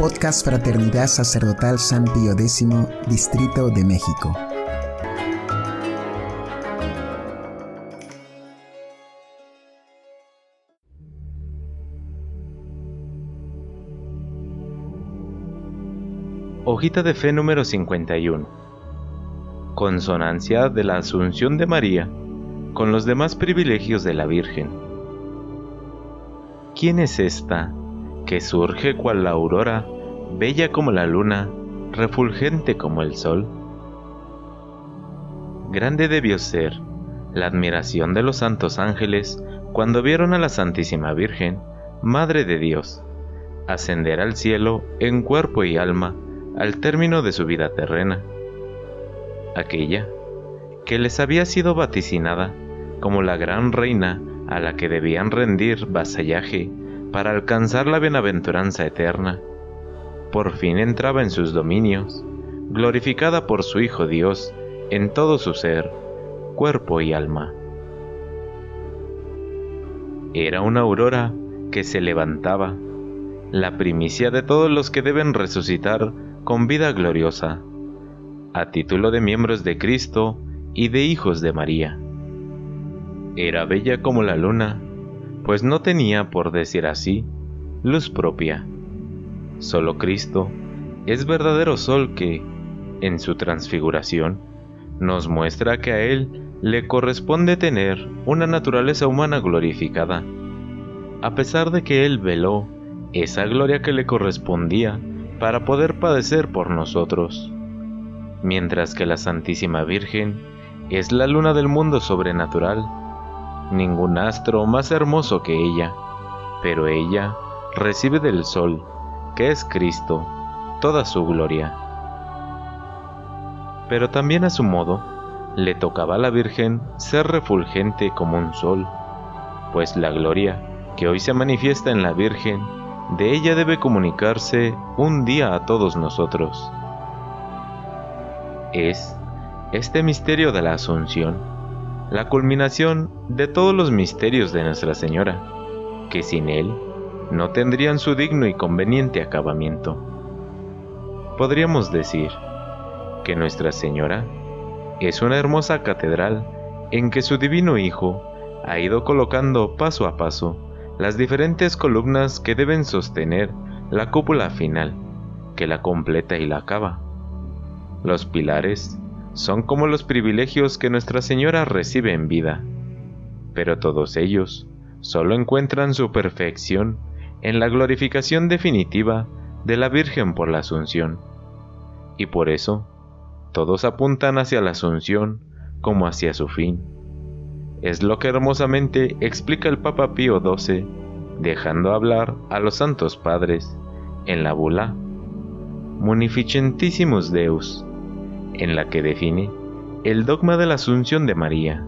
Podcast Fraternidad Sacerdotal San Pío X, Distrito de México. Hojita de fe número 51. Consonancia de la Asunción de María con los demás privilegios de la Virgen. ¿Quién es esta que surge cual la aurora, bella como la luna, refulgente como el sol? Grande debió ser la admiración de los santos ángeles cuando vieron a la Santísima Virgen, Madre de Dios, ascender al cielo en cuerpo y alma al término de su vida terrena. Aquella que les había sido vaticinada como la gran reina a la que debían rendir vasallaje para alcanzar la bienaventuranza eterna, por fin entraba en sus dominios, glorificada por su Hijo Dios en todo su ser, cuerpo y alma. Era una aurora que se levantaba, la primicia de todos los que deben resucitar con vida gloriosa, a título de miembros de Cristo y de hijos de María. Era bella como la luna, pues no tenía, por decir así, luz propia. Solo Cristo es verdadero sol que, en su transfiguración, nos muestra que a Él le corresponde tener una naturaleza humana glorificada, a pesar de que Él veló esa gloria que le correspondía para poder padecer por nosotros, mientras que la Santísima Virgen es la luna del mundo sobrenatural, ningún astro más hermoso que ella, pero ella recibe del sol, que es Cristo, toda su gloria. Pero también a su modo, le tocaba a la Virgen ser refulgente como un sol, pues la gloria que hoy se manifiesta en la Virgen de ella debe comunicarse un día a todos nosotros. Es este misterio de la Asunción, la culminación de todos los misterios de Nuestra Señora, que sin él no tendrían su digno y conveniente acabamiento. Podríamos decir que Nuestra Señora es una hermosa catedral en que su divino Hijo ha ido colocando paso a paso las diferentes columnas que deben sostener la cúpula final, que la completa y la acaba. Los pilares son como los privilegios que Nuestra Señora recibe en vida, pero todos ellos solo encuentran su perfección en la glorificación definitiva de la Virgen por la Asunción. Y por eso, todos apuntan hacia la Asunción como hacia su fin es lo que hermosamente explica el Papa Pío XII, dejando hablar a los santos padres en la bula Munificentissimus Deus, en la que define el dogma de la Asunción de María.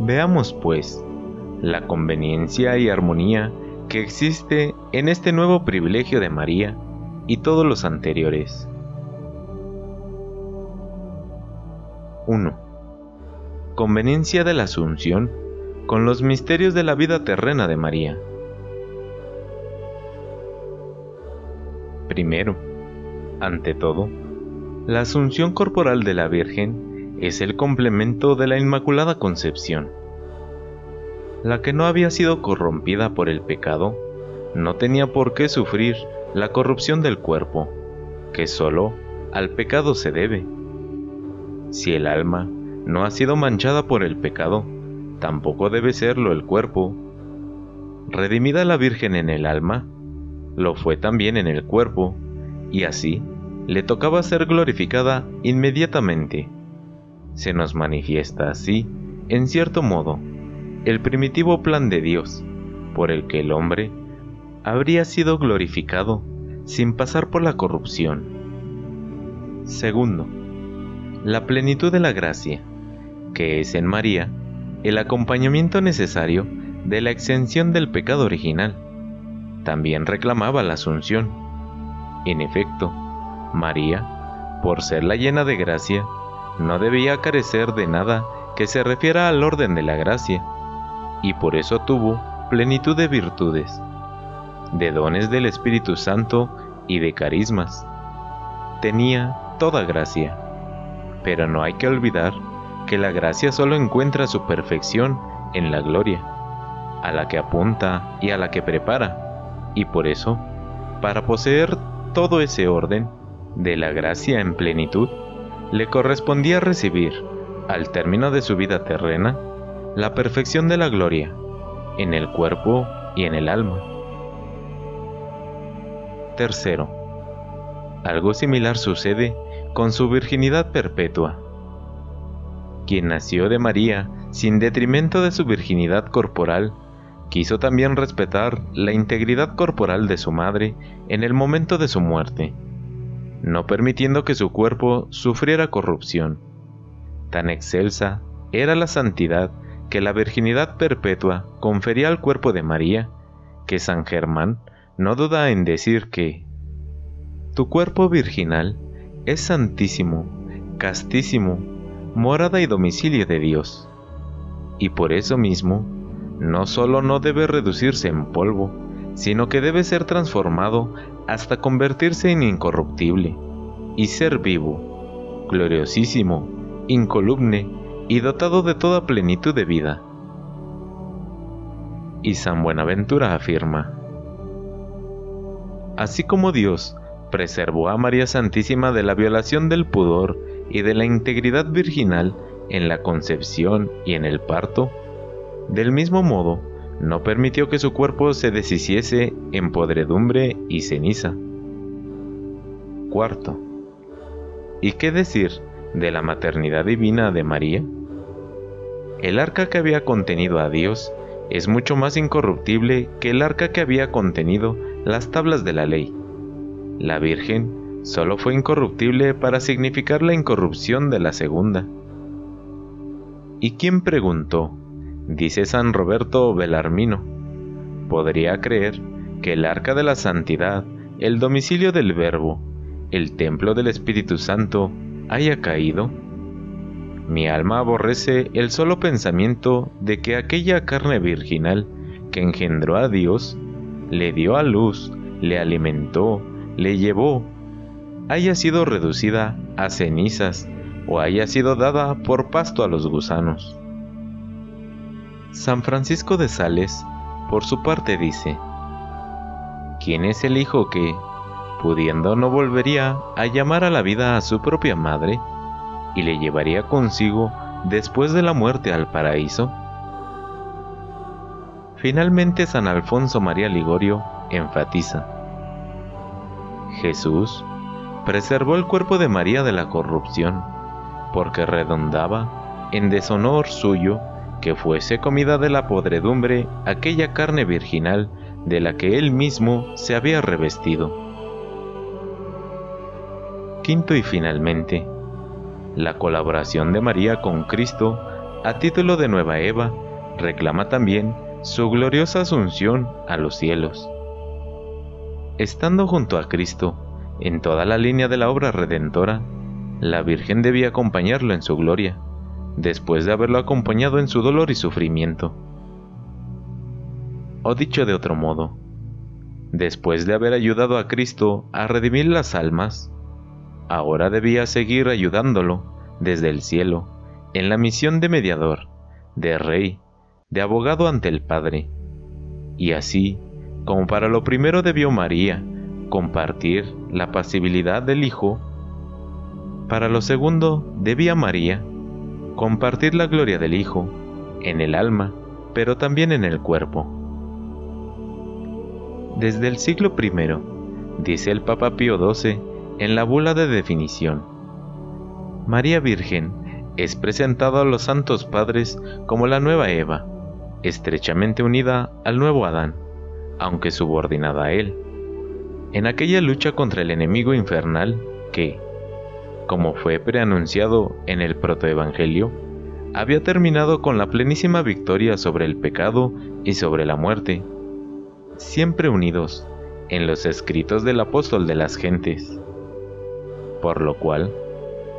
Veamos, pues, la conveniencia y armonía que existe en este nuevo privilegio de María y todos los anteriores. 1 conveniencia de la Asunción con los misterios de la vida terrena de María. Primero, ante todo, la asunción corporal de la Virgen es el complemento de la Inmaculada Concepción. La que no había sido corrompida por el pecado no tenía por qué sufrir la corrupción del cuerpo, que solo al pecado se debe. Si el alma no ha sido manchada por el pecado, tampoco debe serlo el cuerpo. Redimida la Virgen en el alma, lo fue también en el cuerpo, y así le tocaba ser glorificada inmediatamente. Se nos manifiesta así, en cierto modo, el primitivo plan de Dios, por el que el hombre habría sido glorificado sin pasar por la corrupción. Segundo, la plenitud de la gracia que es en María el acompañamiento necesario de la exención del pecado original. También reclamaba la asunción. En efecto, María, por ser la llena de gracia, no debía carecer de nada que se refiera al orden de la gracia, y por eso tuvo plenitud de virtudes. de dones del Espíritu Santo y de carismas. Tenía toda gracia. Pero no hay que olvidar que la gracia solo encuentra su perfección en la gloria, a la que apunta y a la que prepara, y por eso, para poseer todo ese orden de la gracia en plenitud, le correspondía recibir, al término de su vida terrena, la perfección de la gloria, en el cuerpo y en el alma. Tercero, algo similar sucede con su virginidad perpetua. Quien nació de María sin detrimento de su virginidad corporal, quiso también respetar la integridad corporal de su madre en el momento de su muerte, no permitiendo que su cuerpo sufriera corrupción. Tan excelsa era la santidad que la virginidad perpetua confería al cuerpo de María, que San Germán no duda en decir que tu cuerpo virginal es santísimo, castísimo, morada y domicilio de Dios. Y por eso mismo, no solo no debe reducirse en polvo, sino que debe ser transformado hasta convertirse en incorruptible y ser vivo, gloriosísimo, incolumne y dotado de toda plenitud de vida. Y San Buenaventura afirma, Así como Dios preservó a María Santísima de la violación del pudor y de la integridad virginal en la concepción y en el parto, del mismo modo, no permitió que su cuerpo se deshiciese en podredumbre y ceniza. Cuarto. ¿Y qué decir de la maternidad divina de María? El arca que había contenido a Dios es mucho más incorruptible que el arca que había contenido las tablas de la ley la Virgen solo fue incorruptible para significar la incorrupción de la segunda. ¿Y quién preguntó? Dice San Roberto Belarmino. ¿Podría creer que el arca de la santidad, el domicilio del Verbo, el templo del Espíritu Santo, haya caído? Mi alma aborrece el solo pensamiento de que aquella carne virginal que engendró a Dios, le dio a luz, le alimentó, le llevó haya sido reducida a cenizas o haya sido dada por pasto a los gusanos. San Francisco de Sales, por su parte, dice, ¿quién es el hijo que, pudiendo no volvería a llamar a la vida a su propia madre y le llevaría consigo después de la muerte al paraíso? Finalmente San Alfonso María Ligorio enfatiza, Jesús preservó el cuerpo de María de la corrupción, porque redondaba en deshonor suyo que fuese comida de la podredumbre aquella carne virginal de la que él mismo se había revestido. Quinto y finalmente, la colaboración de María con Cristo a título de nueva Eva reclama también su gloriosa asunción a los cielos. Estando junto a Cristo, en toda la línea de la obra redentora, la Virgen debía acompañarlo en su gloria, después de haberlo acompañado en su dolor y sufrimiento. O dicho de otro modo, después de haber ayudado a Cristo a redimir las almas, ahora debía seguir ayudándolo desde el cielo, en la misión de mediador, de rey, de abogado ante el Padre, y así como para lo primero debió María compartir la pasibilidad del Hijo, para lo segundo debía María compartir la gloria del Hijo en el alma, pero también en el cuerpo. Desde el siglo I, dice el Papa Pío XII en la bula de definición, María Virgen es presentada a los santos padres como la nueva Eva, estrechamente unida al nuevo Adán aunque subordinada a él, en aquella lucha contra el enemigo infernal que, como fue preanunciado en el protoevangelio, había terminado con la plenísima victoria sobre el pecado y sobre la muerte, siempre unidos en los escritos del apóstol de las gentes. Por lo cual,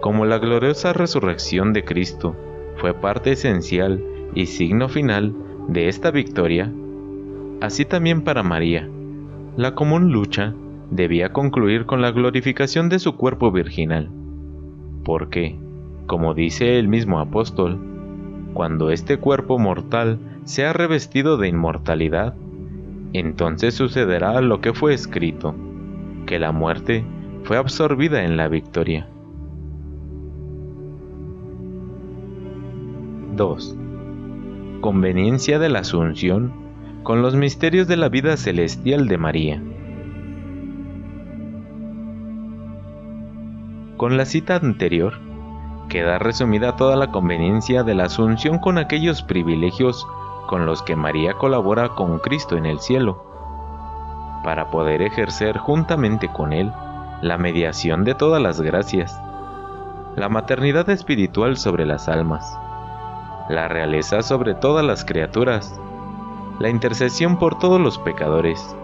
como la gloriosa resurrección de Cristo fue parte esencial y signo final de esta victoria, Así también para María, La común lucha debía concluir con la glorificación de su cuerpo virginal, porque, como dice el mismo apóstol, cuando este cuerpo mortal sea revestido de inmortalidad, entonces sucederá lo que fue escrito, que la muerte fue absorbida en la victoria. 2. Conveniencia de la Asunción con los misterios de la vida celestial de María. Con la cita anterior, queda resumida toda la conveniencia de la Asunción con aquellos privilegios con los que María colabora con Cristo en el cielo, para poder ejercer juntamente con Él la mediación de todas las gracias, la maternidad espiritual sobre las almas, la realeza sobre todas las criaturas, la intercesión por todos los pecadores.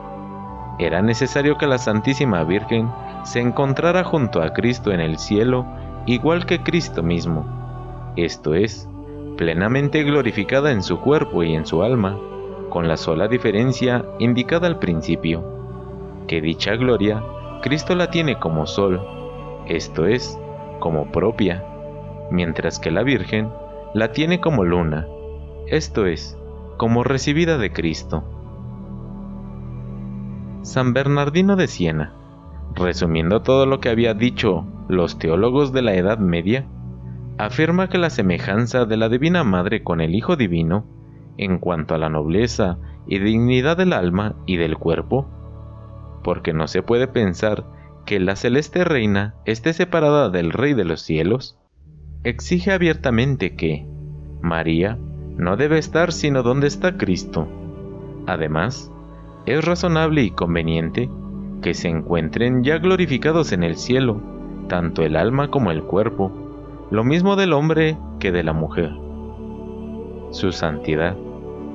Era necesario que la Santísima Virgen se encontrara junto a Cristo en el cielo, igual que Cristo mismo, esto es, plenamente glorificada en su cuerpo y en su alma, con la sola diferencia indicada al principio, que dicha gloria Cristo la tiene como sol, esto es, como propia, mientras que la Virgen la tiene como luna, esto es, como recibida de Cristo. San Bernardino de Siena, resumiendo todo lo que había dicho los teólogos de la Edad Media, afirma que la semejanza de la Divina Madre con el Hijo Divino, en cuanto a la nobleza y dignidad del alma y del cuerpo, porque no se puede pensar que la celeste reina esté separada del Rey de los cielos, exige abiertamente que María no debe estar sino donde está Cristo. Además, es razonable y conveniente que se encuentren ya glorificados en el cielo, tanto el alma como el cuerpo, lo mismo del hombre que de la mujer. Su santidad,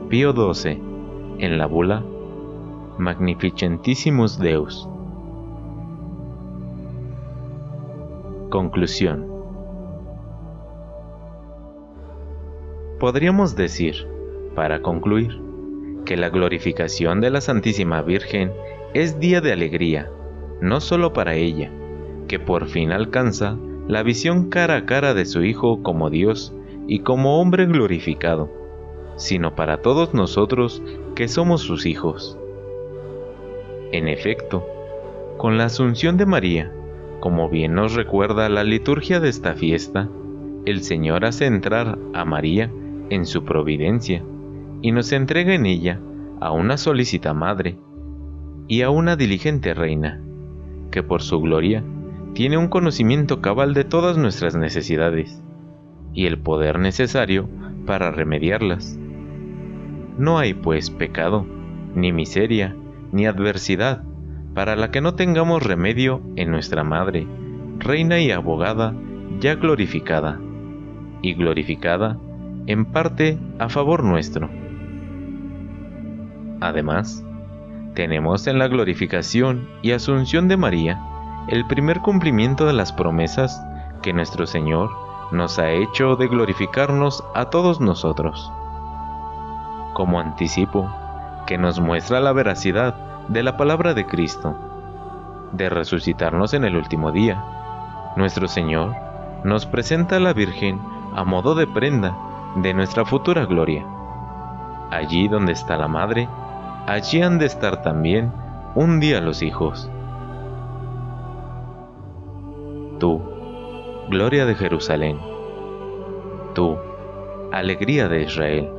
Pío XII, en la bula Magnificentissimus Deus. Conclusión Podríamos decir, para concluir, que la glorificación de la Santísima Virgen es día de alegría, no solo para ella, que por fin alcanza la visión cara a cara de su Hijo como Dios y como hombre glorificado, sino para todos nosotros que somos sus hijos. En efecto, con la Asunción de María, como bien nos recuerda la liturgia de esta fiesta, el Señor hace entrar a María en su providencia y nos entrega en ella a una solícita madre y a una diligente reina, que por su gloria tiene un conocimiento cabal de todas nuestras necesidades y el poder necesario para remediarlas. No hay pues pecado, ni miseria, ni adversidad para la que no tengamos remedio en nuestra Madre, Reina y Abogada, ya glorificada, y glorificada en parte a favor nuestro. Además, tenemos en la glorificación y asunción de María el primer cumplimiento de las promesas que nuestro Señor nos ha hecho de glorificarnos a todos nosotros. Como anticipo, que nos muestra la veracidad de la palabra de Cristo, de resucitarnos en el último día, nuestro Señor nos presenta a la Virgen a modo de prenda de nuestra futura gloria. Allí donde está la madre, allí han de estar también un día los hijos. Tú, gloria de Jerusalén. Tú, alegría de Israel.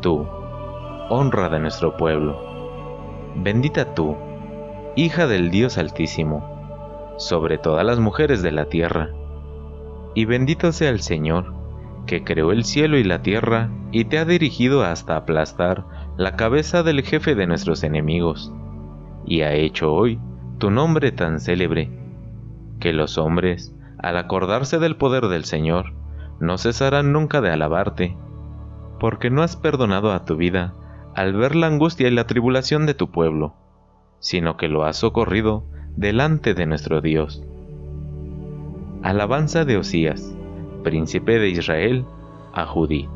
Tú, honra de nuestro pueblo. Bendita tú, hija del Dios Altísimo, sobre todas las mujeres de la tierra. Y bendito sea el Señor, que creó el cielo y la tierra y te ha dirigido hasta aplastar la cabeza del jefe de nuestros enemigos, y ha hecho hoy tu nombre tan célebre, que los hombres, al acordarse del poder del Señor, no cesarán nunca de alabarte, porque no has perdonado a tu vida al ver la angustia y la tribulación de tu pueblo, sino que lo has socorrido delante de nuestro Dios. Alabanza de Osías príncipe de Israel, a Judí.